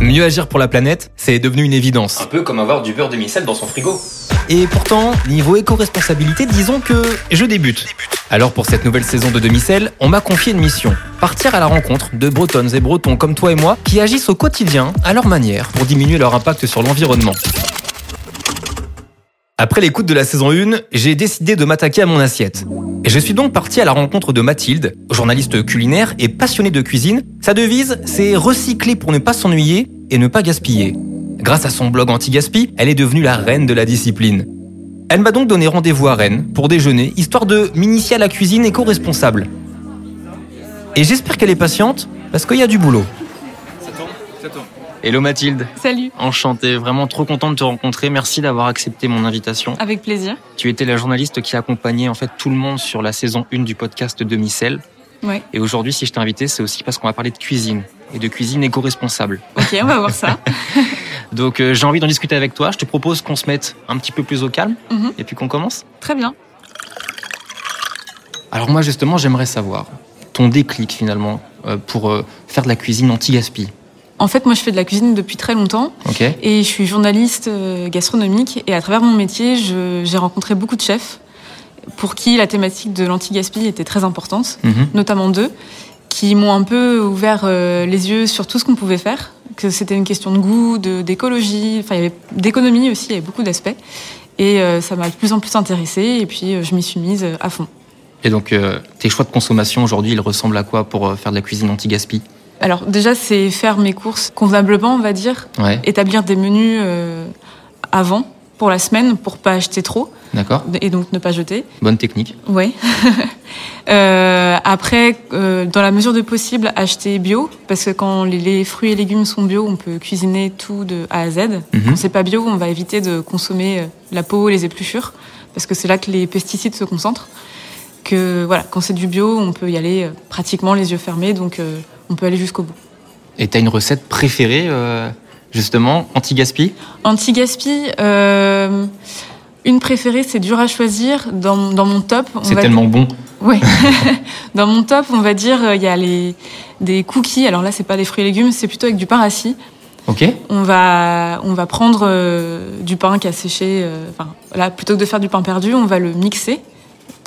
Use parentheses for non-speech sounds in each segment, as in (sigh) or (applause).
Mieux agir pour la planète, c'est devenu une évidence. Un peu comme avoir du beurre demi-sel dans son frigo. Et pourtant, niveau éco-responsabilité, disons que je débute. Alors pour cette nouvelle saison de Demi-Sel, on m'a confié une mission. Partir à la rencontre de bretonnes et bretons comme toi et moi qui agissent au quotidien, à leur manière, pour diminuer leur impact sur l'environnement. Après l'écoute de la saison 1, j'ai décidé de m'attaquer à mon assiette. Et je suis donc parti à la rencontre de Mathilde, journaliste culinaire et passionnée de cuisine. Sa devise, c'est recycler pour ne pas s'ennuyer et ne pas gaspiller. Grâce à son blog anti-gaspi, elle est devenue la reine de la discipline. Elle m'a donc donné rendez-vous à Rennes pour déjeuner, histoire de m'initier à la cuisine éco-responsable. Et j'espère qu'elle est patiente, parce qu'il y a du boulot. Hello Mathilde, Salut, enchanté, vraiment trop content de te rencontrer. Merci d'avoir accepté mon invitation. avec plaisir. Tu étais la journaliste qui accompagnait en fait tout le monde sur la saison 1 du podcast Demi-Sel. Ouais. Et aujourd'hui, si je t'ai invité, c'est aussi parce qu'on va parler de cuisine et de cuisine éco-responsable. Ok, on va voir ça. (laughs) Donc euh, j'ai envie d'en discuter avec toi. Je te propose qu'on se mette un petit peu plus au calme Mhm. et puis qu'on commence. Très bien. Alors moi justement, j'aimerais savoir ton déclic finalement euh, pour euh, faire de la cuisine anti-gaspi. En fait, moi, je fais de la cuisine depuis très longtemps et je suis journaliste euh, gastronomique. Et à travers mon métier, j'ai rencontré beaucoup de chefs pour qui la thématique de l'anti-gaspi était très importante, Mhm. notamment deux, qui m'ont un peu ouvert euh, les yeux sur tout ce qu'on pouvait faire, que c'était une question de goût, d'écologie, enfin, il y avait d'économie aussi, il y avait beaucoup d'aspects. Et euh, ça m'a de plus en plus intéressée et puis je m'y suis mise à fond. Et donc euh, tes choix de consommation aujourd'hui, ils ressemblent à quoi pour faire de la cuisine anti-gaspi? Alors déjà, c'est faire mes courses convenablement, on va dire, Ouais, établir des menus euh, avant pour la semaine pour pas acheter trop d'accord. et donc ne pas jeter. Bonne technique. Ouais. (laughs) Euh, après, euh, dans la mesure de possible, acheter bio parce que quand les, les fruits et légumes sont bio, on peut cuisiner tout de A à Z. Mhm. Quand c'est pas bio, on va éviter de consommer la peau, les épluchures parce que c'est là que les pesticides se concentrent. Que voilà, quand c'est du bio, on peut y aller pratiquement les yeux fermés, donc on peut aller jusqu'au bout. Et t'as une recette préférée euh, justement anti-gaspi? Anti-gaspi, euh, une préférée, c'est dur à choisir. Dans, dans mon top, on C'est va tellement bon. Ouais. (laughs) dans mon top, on va dire, euh, il y a les, des cookies. Alors là, c'est pas des fruits et légumes, c'est plutôt avec du pain rassis. Ok On va, on va prendre euh, du pain qui a séché. euh, Enfin, là, plutôt que de faire du pain perdu, on va le mixer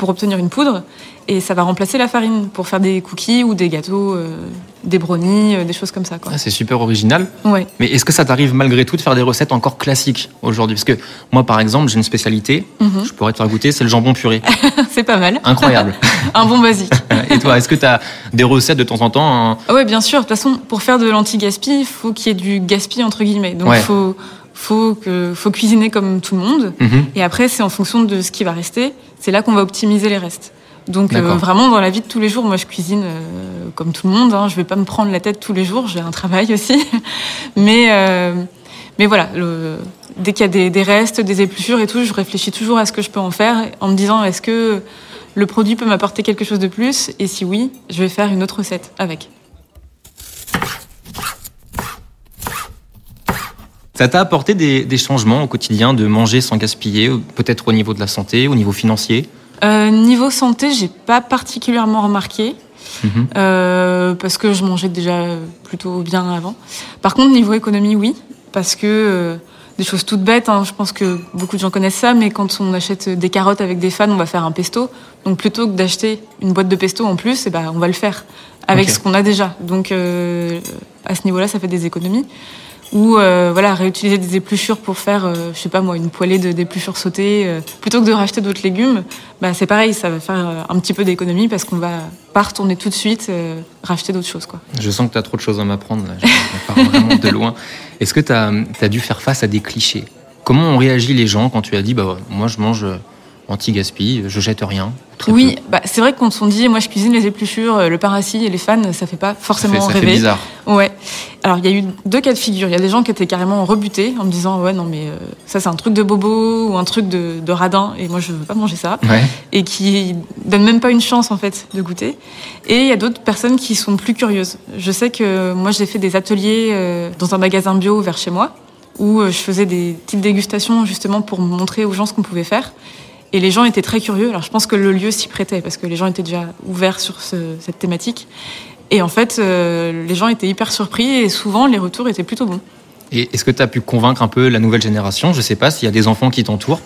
pour obtenir une poudre. Et ça va remplacer la farine pour faire des cookies ou des gâteaux, euh, des brownies, euh, des choses comme ça. Ah, C'est super original. Ouais. Mais est-ce que ça t'arrive malgré tout de faire des recettes encore classiques aujourd'hui? Parce que moi, par exemple, j'ai une spécialité, Mhm. je pourrais te faire goûter, c'est le jambon puré. (laughs) c'est pas mal. Incroyable. (laughs) Un bon basique. (laughs) Et toi, est-ce que tu as des recettes de temps en temps hein? Ah ouais, bien sûr. De toute façon, pour faire de l'anti-gaspi, il faut qu'il y ait du gaspi entre guillemets. Donc, il Ouais. faut, faut, que, faut cuisiner comme tout le monde. Mhm. Et après, c'est en fonction de ce qui va rester. C'est là qu'on va optimiser les restes. Donc, euh, vraiment, dans la vie de tous les jours, moi, je cuisine euh, comme tout le monde. Hein. Je vais pas me prendre la tête tous les jours. J'ai un travail (laughs) aussi. mais, euh, mais voilà, le- dès qu'il y a des, des restes, des épluchures et tout, je réfléchis toujours à ce que je peux en faire en me disant est-ce que le produit peut m'apporter quelque chose de plus? Et si oui, je vais faire une autre recette avec. Ça t'a apporté des, des changements au quotidien de manger sans gaspiller, peut-être au niveau de la santé, au niveau financier? Euh, niveau santé, j'ai pas particulièrement remarqué Mhm. euh, parce que je mangeais déjà plutôt bien avant. Par contre, niveau économie, oui, parce que euh, des choses toutes bêtes. hein, je pense que beaucoup de gens connaissent ça, mais quand on achète des carottes avec des fans, on va faire un pesto. Donc plutôt que d'acheter une boîte de pesto en plus, eh ben, on va le faire avec ce qu'on a déjà. Donc euh, à ce niveau-là, ça fait des économies. Ou euh, voilà, réutiliser des épluchures pour faire, euh, je sais pas moi, une poêlée de d'épluchures sautées, euh, plutôt que de racheter d'autres légumes, bah c'est pareil, ça va faire un petit peu d'économie parce qu'on va pas retourner tout de suite racheter d'autres choses quoi. Je sens que tu as trop de choses à m'apprendre, là. je pars vraiment de loin. Est-ce que tu as, dû faire face à des clichés? Comment ont réagi les gens quand tu as dit bah, moi je mange euh, anti-gaspi, je jette rien très oui, peu? bah c'est vrai que quand on dit moi je cuisine les épluchures, le pain rassis et les fans, ça fait pas ça fait, forcément ça fait rêver. bizarre. Ouais. Alors il y a eu deux cas de figure. Il y a des gens qui étaient carrément rebutés en me disant ouais non mais euh, ça c'est un truc de bobo ou un truc de, de radin et moi je veux pas manger ça. Ouais. et qui donnent même pas une chance en fait de goûter. Et il y a d'autres personnes qui sont plus curieuses. Je sais que moi j'ai fait des ateliers euh, dans un magasin bio vers chez moi où euh, je faisais des petites dégustations justement pour montrer aux gens ce qu'on pouvait faire. Et les gens étaient très curieux. Alors je pense que le lieu s'y prêtait parce que les gens étaient déjà ouverts sur ce- cette thématique. Et en fait, euh, les gens étaient hyper surpris et souvent les retours étaient plutôt bons. Et est-ce que tu as pu convaincre un peu la nouvelle génération? Je sais pas s'il y a des enfants qui t'entourent,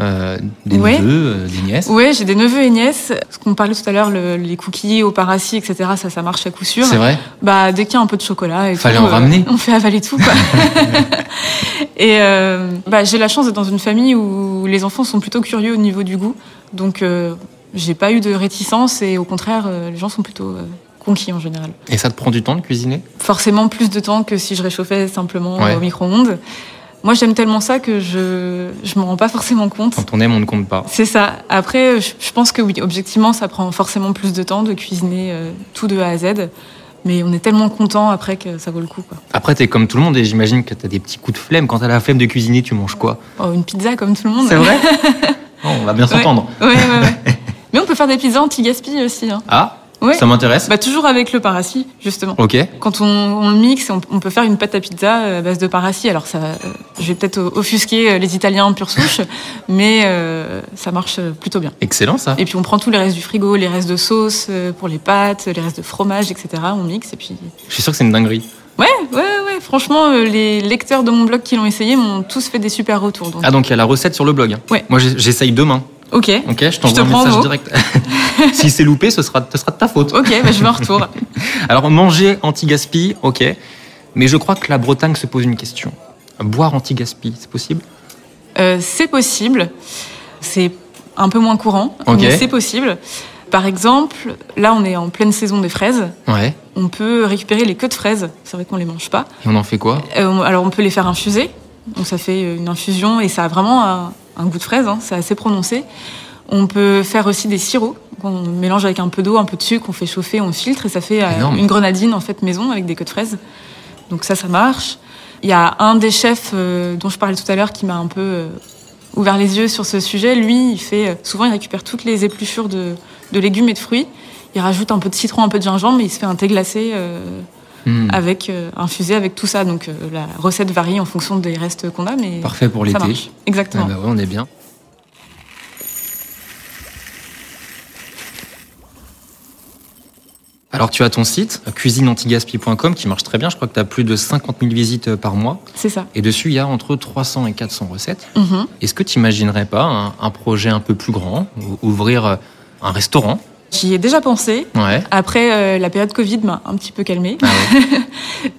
euh, des Ouais. neveux, euh, des nièces. Ouais, j'ai des neveux et nièces. Ce qu'on parlait tout à l'heure, le- les cookies au paracis, etc., ça, ça marche à coup sûr. C'est vrai? Bah, dès qu'il y a un peu de chocolat et Fallait tout, en ramener. (laughs) on fait avaler tout, quoi. (laughs) et bah, j'ai la chance d'être dans une famille où les enfants sont plutôt curieux au niveau du goût. Donc, j'ai pas eu de réticence et au contraire, les gens sont plutôt conquis en général. Et ça te prend du temps de cuisiner? Forcément plus de temps que si je réchauffais simplement Ouais. au micro-ondes. Moi, j'aime tellement ça que je je m'en rends pas forcément compte. Quand on aime, on ne compte pas. C'est ça. Après, je, pense que oui, objectivement, ça prend forcément plus de temps de cuisiner euh, tout de A à Z. Mais on est tellement content après que ça vaut le coup. Quoi. Après, t'es comme tout le monde et j'imagine que t'as des petits coups de flemme. Quand t'as la flemme de cuisiner, tu manges quoi? Oh, une pizza comme tout le monde. vrai? (laughs) Oh, On va bien s'entendre. Ouais, ouais, ouais. (laughs) Mais on peut faire des pizzas anti-gaspi aussi. Hein. Ah, Ouais. ça m'intéresse. Bah, toujours avec le paracis, justement. Ok. Quand on, on le mixe, on, on peut faire une pâte à pizza euh, à base de paracis. Alors, ça, euh, je vais peut-être offusquer euh, les Italiens en pure souche, (laughs) mais euh, ça marche plutôt bien. Excellent ça. Et puis, on prend tous les restes du frigo, les restes de sauce pour les pâtes, les restes de fromage, etc. On mixe et puis Je suis sûr que c'est une dinguerie. Ouais, ouais, ouais. Franchement, les lecteurs de mon blog qui l'ont essayé m'ont tous fait des super retours. Donc, Ah, donc il y a la recette sur le blog. Ouais. Moi, j'essaye demain. Ok, Ok, je Je te t'envoie un message direct. (laughs) (laughs) si c'est loupé, ce sera, ce sera de ta faute. ok, bah, je vais en retour. (laughs) Alors, manger anti-gaspi, ok. Mais je crois que la Bretagne se pose une question. Boire anti-gaspi, c'est possible? Euh, c'est possible. C'est un peu moins courant, Ok. mais c'est possible. Par exemple, là, on est en pleine saison des fraises. Ouais. On peut récupérer les queues de fraises. C'est vrai qu'on les mange pas. Et on en fait quoi? Euh, alors, on peut les faire infuser. Donc, ça fait une infusion et ça a vraiment un, un goût de fraise. hein. C'est assez prononcé. On peut faire aussi des sirops qu'on mélange avec un peu d'eau, un peu de sucre, on fait chauffer, on filtre et ça fait euh, Énorme. une grenadine en fait maison avec des queues de fraises. Donc ça, ça marche. Il y a un des chefs euh, dont je parlais tout à l'heure qui m'a un peu euh, ouvert les yeux sur ce sujet. Lui, il fait souvent il récupère toutes les épluchures de, de légumes et de fruits. Il rajoute un peu de citron, un peu de gingembre, et il se fait un thé glacé euh, Hmm. avec euh, infusé avec tout ça. Donc euh, la recette varie en fonction des restes qu'on a, mais Parfait pour l'été. marche. Ah Exactement. bah ouais, on est bien. Alors tu as ton site, cuisineantigaspi.com, qui marche très bien. Je crois que tu as plus de 50 000 visites euh, par mois. C'est ça. Et dessus, il y a entre 300 et 400 recettes. Mhm. Est-ce que tu imaginerais pas un, un projet un peu plus grand, ou- ouvrir euh, un restaurant J'y ai déjà pensé. Ouais. Après, euh, la période Covid m'a un petit peu calmée. Ah ouais.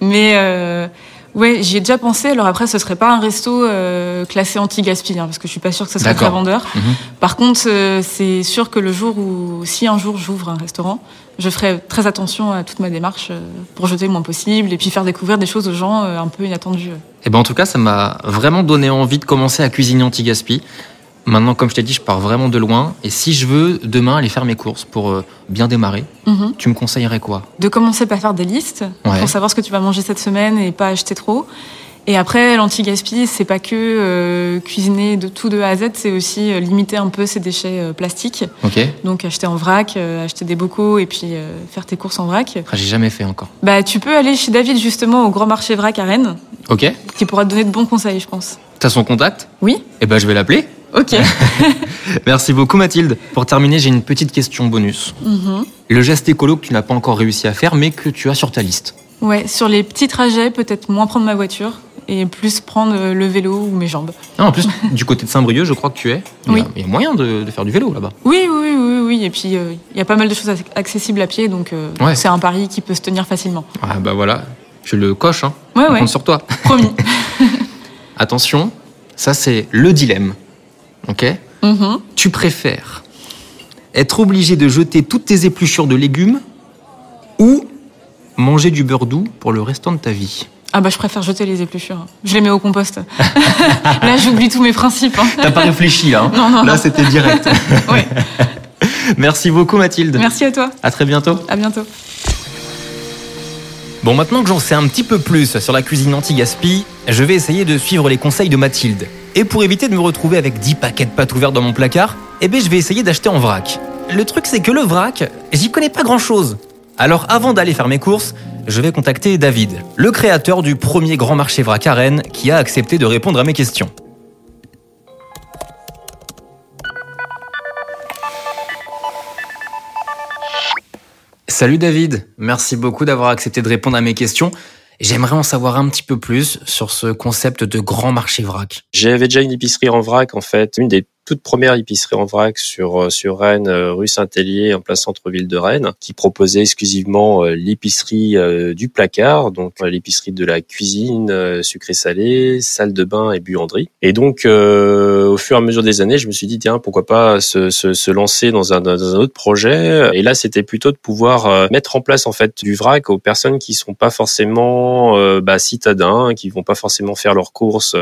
(laughs) Mais euh, ouais, j'y ai déjà pensé. Alors après, ce serait pas un resto euh, classé anti-gaspi, hein, parce que je suis pas sûre que ce D'accord. très vendeur. Mhm. Par contre, c'est sûr que le jour où, si un jour j'ouvre un restaurant, je ferai très attention à toute ma démarche pour jeter le moins possible et puis faire découvrir des choses aux gens un peu inattendues. Eh ben en tout cas, ça m'a vraiment donné envie de commencer à cuisiner anti-gaspi. Maintenant, comme je t'ai dit, je pars vraiment de loin. Et si je veux demain aller faire mes courses pour euh, bien démarrer, Mhm. tu me conseillerais quoi? De commencer par faire des listes Ouais. pour savoir ce que tu vas manger cette semaine et pas acheter trop. Et après, l'anti-gaspi, c'est pas que euh, cuisiner de tout de A à Z, c'est aussi euh, limiter un peu ses déchets euh, plastiques. Donc acheter en vrac, acheter des bocaux et puis faire tes courses en vrac. Ah, J'ai jamais fait encore. Bah, tu peux aller chez David justement au Grand Marché Vrac à Rennes, Ok qui pourra te donner de bons conseils, je pense. T'as son contact? Oui Eh ben je vais l'appeler. Ok. (laughs) Merci beaucoup Mathilde. Pour terminer, j'ai une petite question bonus. Mhm. Le geste écolo que tu n'as pas encore réussi à faire, mais que tu as sur ta liste. Ouais, sur les petits trajets, peut-être moins prendre ma voiture et plus prendre euh, le vélo ou mes jambes. Ah, en plus, (laughs) du côté de Saint-Brieuc, je crois que tu es. Il y a, Oui. il y a moyen de, de faire du vélo là-bas. Oui, oui, oui, oui. Et puis, euh, il y a pas mal de choses ac- accessibles à pied, donc euh, Ouais. c'est un pari qui peut se tenir facilement. Ah bah voilà, je le coche, hein. Ouais, On ouais, compte sur toi. promis. (laughs) Attention, ça c'est le dilemme. Ok Mhm. Tu préfères être obligé de jeter toutes tes épluchures de légumes ou manger du beurre doux pour le restant de ta vie Ah bah, je préfère jeter les épluchures. Je les mets au compost. (laughs) Là, j'oublie tous mes principes. hein. T'as pas réfléchi là. hein (laughs) Non, non, Là c'était direct. (laughs) Ouais. Merci beaucoup Mathilde. Merci à toi. À très bientôt. À bientôt. Bon, maintenant que j'en sais un petit peu plus sur la cuisine anti-gaspi, je vais essayer de suivre les conseils de Mathilde. Et pour éviter de me retrouver avec 10 paquets de pâtes ouverts dans mon placard, eh ben je vais essayer d'acheter en vrac. Le truc c'est que le vrac, j'y connais pas grand chose. Alors avant d'aller faire mes courses, je vais contacter David, le créateur du premier grand marché vrac à Rennes, qui a accepté de répondre à mes questions. Salut David, merci beaucoup d'avoir accepté de répondre à mes questions. J'aimerais en savoir un petit peu plus sur ce concept de grand marché vrac. J'avais déjà une épicerie en vrac en fait, une des toute première épicerie en vrac sur euh, sur Rennes, euh, rue Saint-Hélier, en plein centre-ville de Rennes, qui proposait exclusivement euh, l'épicerie du placard, donc l'épicerie de la cuisine, sucré-salé, salle de bain et buanderie. Et donc, au fur et à mesure des années, je me suis dit tiens, pourquoi pas se, se, se lancer dans un, dans un autre projet. Et là, c'était plutôt de pouvoir mettre en place en fait du vrac aux personnes qui sont pas forcément bah, citadins, qui vont pas forcément faire leurs courses,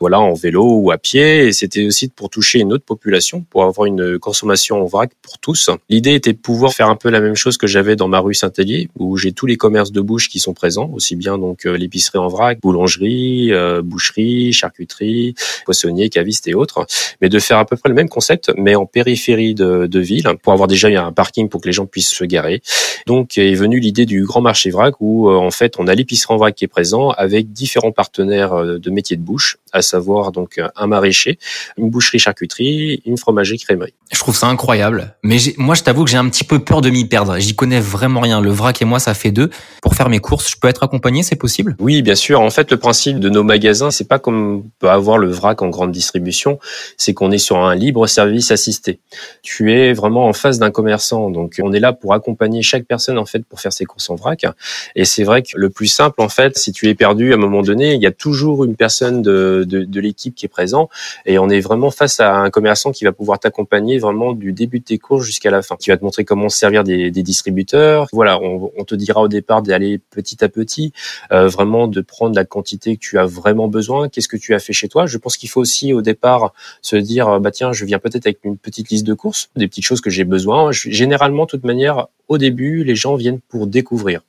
voilà, en vélo ou à pied. Et c'était aussi pour toucher une autre population pour avoir une consommation en vrac pour tous. L'idée était de pouvoir faire un peu la même chose que j'avais dans ma rue Saint-Hélier, où j'ai tous les commerces de bouche qui sont présents, aussi bien donc euh, l'épicerie en vrac, boulangerie, euh, boucherie, charcuterie, poissonnier, caviste et autres, mais de faire à peu près le même concept, mais en périphérie de, de ville, pour avoir déjà un parking pour que les gens puissent se garer. Donc est venue l'idée du grand marché vrac, où euh, en fait on a l'épicerie en vrac qui est présent avec différents partenaires de métiers de bouche, à savoir donc un maraîcher, une boucherie charcuterie une fromagerie crèmerie. Je trouve ça incroyable. Mais moi, je t'avoue que j'ai un petit peu peur de m'y perdre. J'y connais vraiment rien. Le vrac et moi, ça fait deux. Pour faire mes courses, je peux être accompagné, c'est possible? Oui, bien sûr. En fait, le principe de nos magasins, c'est pas comme on peut avoir le vrac en grande distribution. C'est qu'on est sur un libre service assisté. Tu es vraiment en face d'un commerçant. Donc, on est là pour accompagner chaque personne, en fait, pour faire ses courses en vrac. Et c'est vrai que le plus simple, en fait, si tu es perdu à un moment donné, il y a toujours une personne de, de, de l'équipe qui est présent. Et on est vraiment face à un commerçant qui va pouvoir t'accompagner vraiment du début de tes cours jusqu'à la fin, qui va te montrer comment se servir des, distributeurs. Voilà, on, te dira au départ d'aller petit à petit, euh, vraiment de prendre la quantité que tu as vraiment besoin. Qu'est-ce que tu as fait chez toi? Je pense qu'il faut aussi au départ se dire, bah tiens, je viens peut-être avec une petite liste de courses, des petites choses que j'ai besoin. généralement, de toute manière, au début, les gens viennent pour découvrir,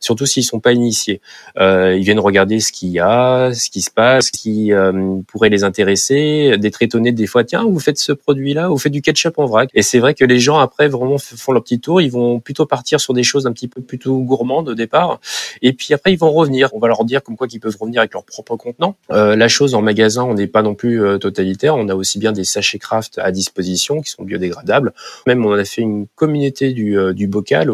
surtout s'ils sont pas initiés. Euh, ils viennent regarder ce qu'il y a, ce qui se passe, ce qui euh, pourrait les intéresser, d'être étonnés des fois. Vous faites ce produit-là, vous faites du ketchup en vrac. Et c'est vrai que les gens après vraiment font leur petit tour. Ils vont plutôt partir sur des choses un petit peu plutôt gourmandes au départ, et puis après ils vont revenir. On va leur dire comme quoi qu'ils peuvent revenir avec leur propre contenant. Euh, la chose en magasin, on n'est pas non plus euh, totalitaire. On a aussi bien des sachets craft à disposition qui sont biodégradables. Même on a fait une communauté du, euh, du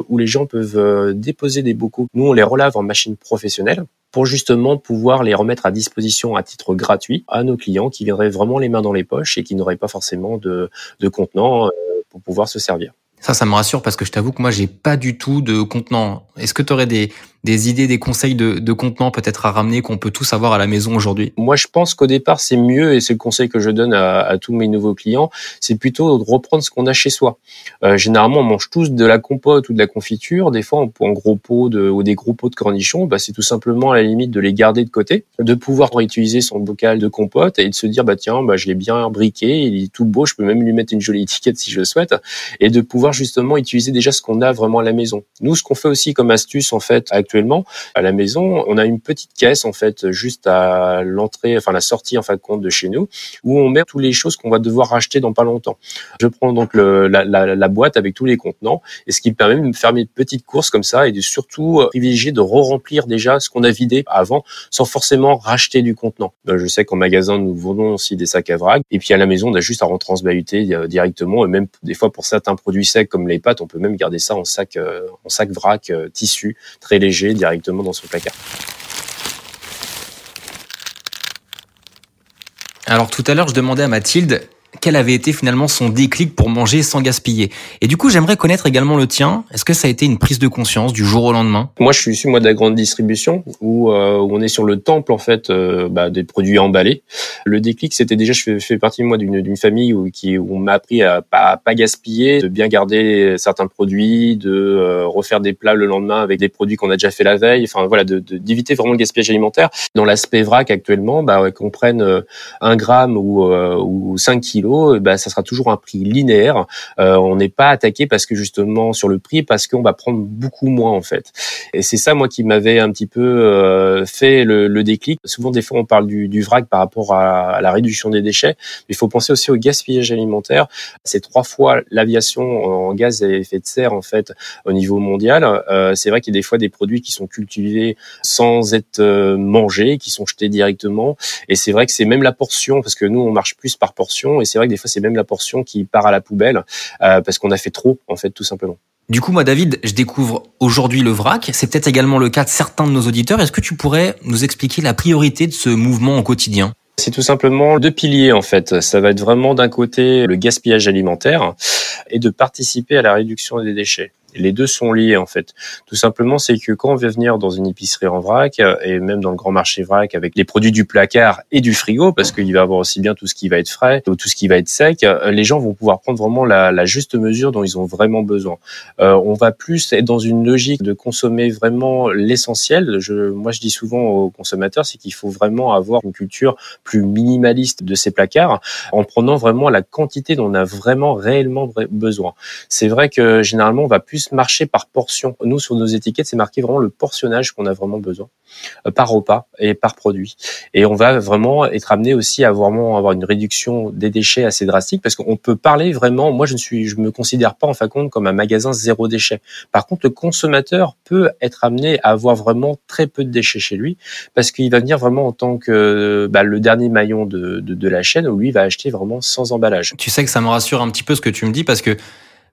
où les gens peuvent euh, déposer des bocaux. Nous, on les relave en machine professionnelle pour justement pouvoir les remettre à disposition à titre gratuit à nos clients qui viendraient vraiment les mains dans les poches et qui n'auraient pas forcément de, de contenant euh, pour pouvoir se servir. Ça, ça me rassure parce que je t'avoue que moi, j'ai pas du tout de contenant. Est-ce que tu aurais des, des idées, des conseils de, de contenants peut-être à ramener qu'on peut tous avoir à la maison aujourd'hui Moi, je pense qu'au départ, c'est mieux, et c'est le conseil que je donne à, à tous mes nouveaux clients, c'est plutôt de reprendre ce qu'on a chez soi. Euh, généralement, on mange tous de la compote ou de la confiture. Des fois, un gros pot de, ou des gros pots de cornichons. Bah, c'est tout simplement à la limite de les garder de côté, de pouvoir réutiliser son bocal de compote et de se dire, bah tiens, bah, je l'ai bien briqué, il est tout beau, je peux même lui mettre une jolie étiquette si je le souhaite, et de pouvoir justement utiliser déjà ce qu'on a vraiment à la maison. Nous, ce qu'on fait aussi comme astuce, en fait, actuellement à la maison. On a une petite caisse en fait juste à l'entrée, enfin la sortie en fin de compte de chez nous, où on met toutes les choses qu'on va devoir racheter dans pas longtemps. Je prends donc le, la, la, la, boîte avec tous les contenants, et ce qui me permet de me faire mes petites courses comme ça et de surtout euh, privilégier de re-remplir déjà ce qu'on a vidé avant, sans forcément racheter du contenant. Euh, je sais qu'en magasin nous vendons aussi des sacs à vrac, et puis à la maison on a juste à retransbahuter euh, directement, et même des fois pour certains produits secs comme les pâtes, on peut même garder ça en sac, en sac vrac tissu très léger directement dans son placard. Alors tout à l'heure, je demandais à Mathilde quel avait été finalement son déclic pour manger sans gaspiller. Et du coup, j'aimerais connaître également le tien. Est-ce que ça a été une prise de conscience du jour au lendemain? Moi, je suis issu moi de la grande distribution où, euh, on est sur le temple en fait euh, bah, des produits emballés. Le déclic, c'était déjà je fais, partie moi d'une famille où, qui, où on m'a appris à pas, pas gaspiller, de bien garder certains produits, de euh, refaire des plats le lendemain avec des produits qu'on a déjà fait la veille. Enfin voilà, d'éviter de, vraiment le gaspillage alimentaire. Dans l'aspect vrac actuellement, bah, qu'on prenne un gramme ou, ou 5 kilos eh ben, ça sera toujours un prix linéaire. Euh, on n'est pas attaqué parce que justement sur le prix, parce qu'on va prendre beaucoup moins en fait. Et c'est ça moi qui m'avait un petit peu euh, fait le, le, déclic. Souvent des fois on parle du, du vrac par rapport à, la réduction des déchets, mais il faut penser aussi au gaspillage alimentaire. C'est trois fois l'aviation en gaz à effet de serre en fait au niveau mondial. Euh, c'est vrai qu'il y a des fois des produits qui sont cultivés sans être mangés, qui sont jetés directement. Et c'est vrai que c'est même la portion, parce que nous on marche plus par portion, et c'est vrai que des fois c'est même la portion qui part à la poubelle euh, parce qu'on a fait trop en fait tout simplement. Du coup, moi, David, je découvre aujourd'hui le vrac. C'est peut-être également le cas de certains de nos auditeurs. Est-ce que tu pourrais nous expliquer la priorité de ce mouvement au quotidien? C'est tout simplement deux piliers en fait. Ça va être vraiment d'un côté le gaspillage alimentaire et de participer à la réduction des déchets. Les deux sont liés en fait. Tout simplement, c'est que quand on vient venir dans une épicerie en vrac et même dans le grand marché vrac avec les produits du placard et du frigo, parce qu'il va y avoir aussi bien tout ce qui va être frais ou tout ce qui va être sec, les gens vont pouvoir prendre vraiment la, la juste mesure dont ils ont vraiment besoin. Euh, on va plus être dans une logique de consommer vraiment l'essentiel. Je, moi, je dis souvent aux consommateurs, c'est qu'il faut vraiment avoir une culture plus minimaliste de ces placards en prenant vraiment la quantité dont on a vraiment réellement besoin. C'est vrai que généralement, on va plus marcher par portion. Nous, sur nos étiquettes, c'est marqué vraiment le portionnage qu'on a vraiment besoin euh, par repas et par produit. Et on va vraiment être amené aussi à vraiment avoir une réduction des déchets assez drastique parce qu'on peut parler vraiment. Moi, je ne suis, je me considère pas en fin de compte comme un magasin zéro déchet. Par contre, le consommateur peut être amené à avoir vraiment très peu de déchets chez lui parce qu'il va venir vraiment en tant que bah, le dernier maillon de, de la chaîne où lui va acheter vraiment sans emballage. Tu sais que ça me rassure un petit peu ce que tu me dis parce que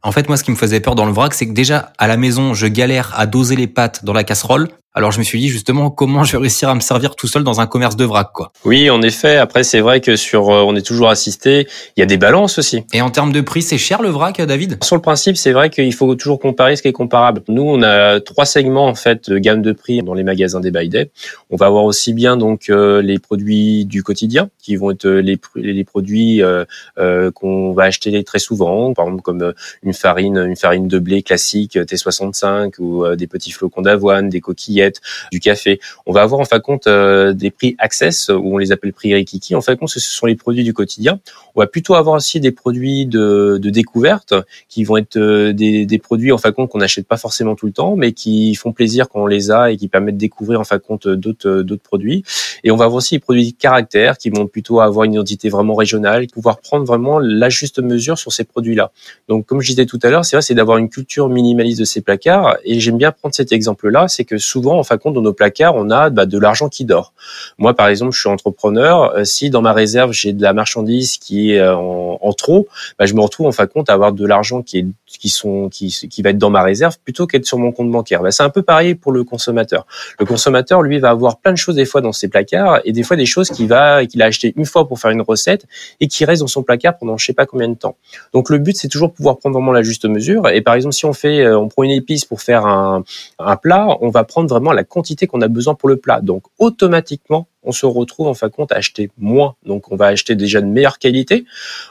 en fait, moi, ce qui me faisait peur dans le vrac, c'est que déjà, à la maison, je galère à doser les pâtes dans la casserole. Alors je me suis dit justement comment je vais réussir à me servir tout seul dans un commerce de vrac quoi. Oui, en effet. Après c'est vrai que sur euh, on est toujours assisté. Il y a des balances aussi. Et en termes de prix, c'est cher le vrac, David? Sur le principe, c'est vrai qu'il faut toujours comparer ce qui est comparable. Nous, on a trois segments en fait de gamme de prix dans les magasins des by Day. On va avoir aussi bien donc euh, les produits du quotidien qui vont être les, les produits euh, euh, qu'on va acheter très souvent, par exemple comme une farine, une farine de blé classique T65 ou des petits flocons d'avoine, des coquillettes du café. On va avoir en fin de compte euh, des prix access ou on les appelle prix Rikiki. En fin de compte, ce sont les produits du quotidien. On va plutôt avoir aussi des produits de, découverte qui vont être euh, des, produits en fin de compte qu'on n'achète pas forcément tout le temps, mais qui font plaisir quand on les a et qui permettent de découvrir en fin de compte d'autres d'autres produits. Et on va avoir aussi des produits de caractère qui vont plutôt avoir une identité vraiment régionale, pouvoir prendre vraiment la juste mesure sur ces produits-là. Donc, comme je disais tout à l'heure, c'est vrai, c'est d'avoir une culture minimaliste de ces placards. Et j'aime bien prendre cet exemple-là, c'est que souvent en fin de compte, dans nos placards, on a bah, de l'argent qui dort. Moi, par exemple, je suis entrepreneur. Euh, si dans ma réserve, j'ai de la marchandise qui est euh, en, trop, bah, je me retrouve en fin de compte à avoir de l'argent qui est qui sont qui, qui va être dans ma réserve plutôt qu'être sur mon compte bancaire. Bah, c'est un peu pareil pour le consommateur. Le consommateur, lui, va avoir plein de choses des fois dans ses placards et des fois des choses qu'il va qu'il a acheté une fois pour faire une recette et qui restent dans son placard pendant je sais pas combien de temps. Donc le but, c'est toujours pouvoir prendre vraiment la juste mesure. Et par exemple, si on fait, euh, on prend une épice pour faire un, un plat, on va prendre vraiment la quantité qu'on a besoin pour le plat. Donc automatiquement, on se retrouve en fin de compte à acheter moins. Donc on va acheter déjà de meilleure qualité,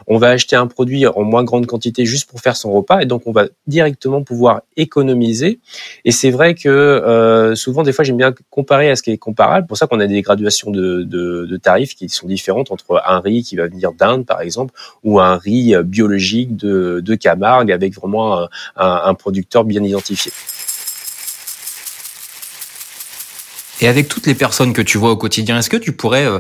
on va acheter un produit en moins grande quantité juste pour faire son repas et donc on va directement pouvoir économiser. Et c'est vrai que euh, souvent des fois j'aime bien comparer à ce qui est comparable. Pour ça qu'on a des graduations de, de, tarifs qui sont différentes entre un riz qui va venir d'Inde par exemple ou un riz biologique de, de Camargue avec vraiment un, un producteur bien identifié. Et avec toutes les personnes que tu vois au quotidien, est-ce que tu pourrais euh,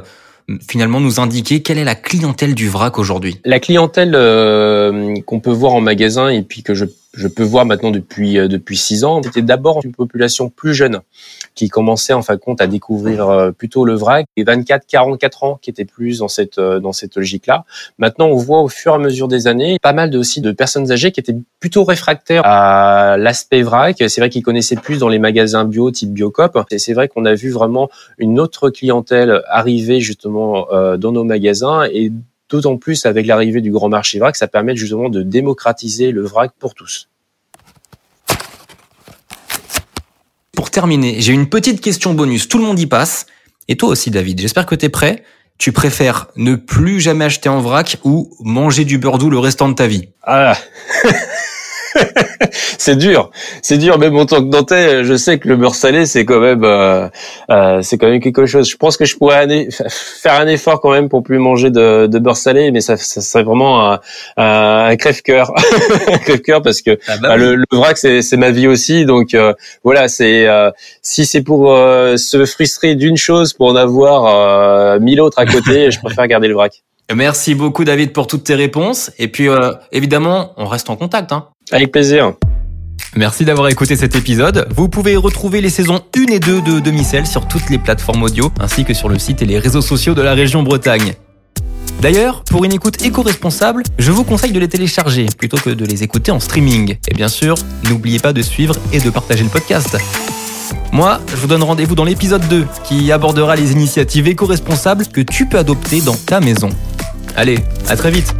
finalement nous indiquer quelle est la clientèle du vrac aujourd'hui? La clientèle euh, qu'on peut voir en magasin et puis que je je peux voir maintenant depuis euh, depuis six ans, c'était d'abord une population plus jeune qui commençait en fin de compte à découvrir euh, plutôt le vrac, et 24, 44 ans qui étaient plus dans cette euh, dans cette logique-là. Maintenant, on voit au fur et à mesure des années pas mal de, aussi de personnes âgées qui étaient plutôt réfractaires à l'aspect vrac. C'est vrai qu'ils connaissaient plus dans les magasins bio type Biocop. Et c'est vrai qu'on a vu vraiment une autre clientèle arriver justement dans nos magasins et D'autant plus avec l'arrivée du grand marché vrac, ça permet justement de démocratiser le vrac pour tous. Pour terminer, j'ai une petite question bonus. Tout le monde y passe. Et toi aussi, David. J'espère que tu es prêt. Tu préfères ne plus jamais acheter en vrac ou manger du beurre doux le restant de ta vie? Ah (laughs) (laughs) c'est dur, c'est dur. Même en tant que Nantais, je sais que le beurre salé, c'est quand même, euh, euh, c'est quand même quelque chose. Je pense que je pourrais faire un effort quand même pour plus manger de, de beurre salé, mais ça, ça serait vraiment un, un crève-cœur, (laughs) un crève-cœur parce que ah bah bah, le, le, vrac, c'est ma vie aussi. Donc euh, voilà, c'est euh, si c'est pour euh, se frustrer d'une chose pour en avoir mille autres à côté, je préfère garder le vrac. Merci beaucoup David pour toutes tes réponses. Et puis évidemment, on reste en contact. Hein. Avec plaisir. Merci d'avoir écouté cet épisode. Vous pouvez retrouver les saisons 1 et 2 de Demi-Sel sur toutes les plateformes audio, ainsi que sur le site et les réseaux sociaux de la région Bretagne. D'ailleurs, pour une écoute éco-responsable, je vous conseille de les télécharger plutôt que de les écouter en streaming. Et bien sûr, n'oubliez pas de suivre et de partager le podcast. Moi, je vous donne rendez-vous dans l'épisode 2 qui abordera les initiatives éco-responsables que tu peux adopter dans ta maison. Allez, à très vite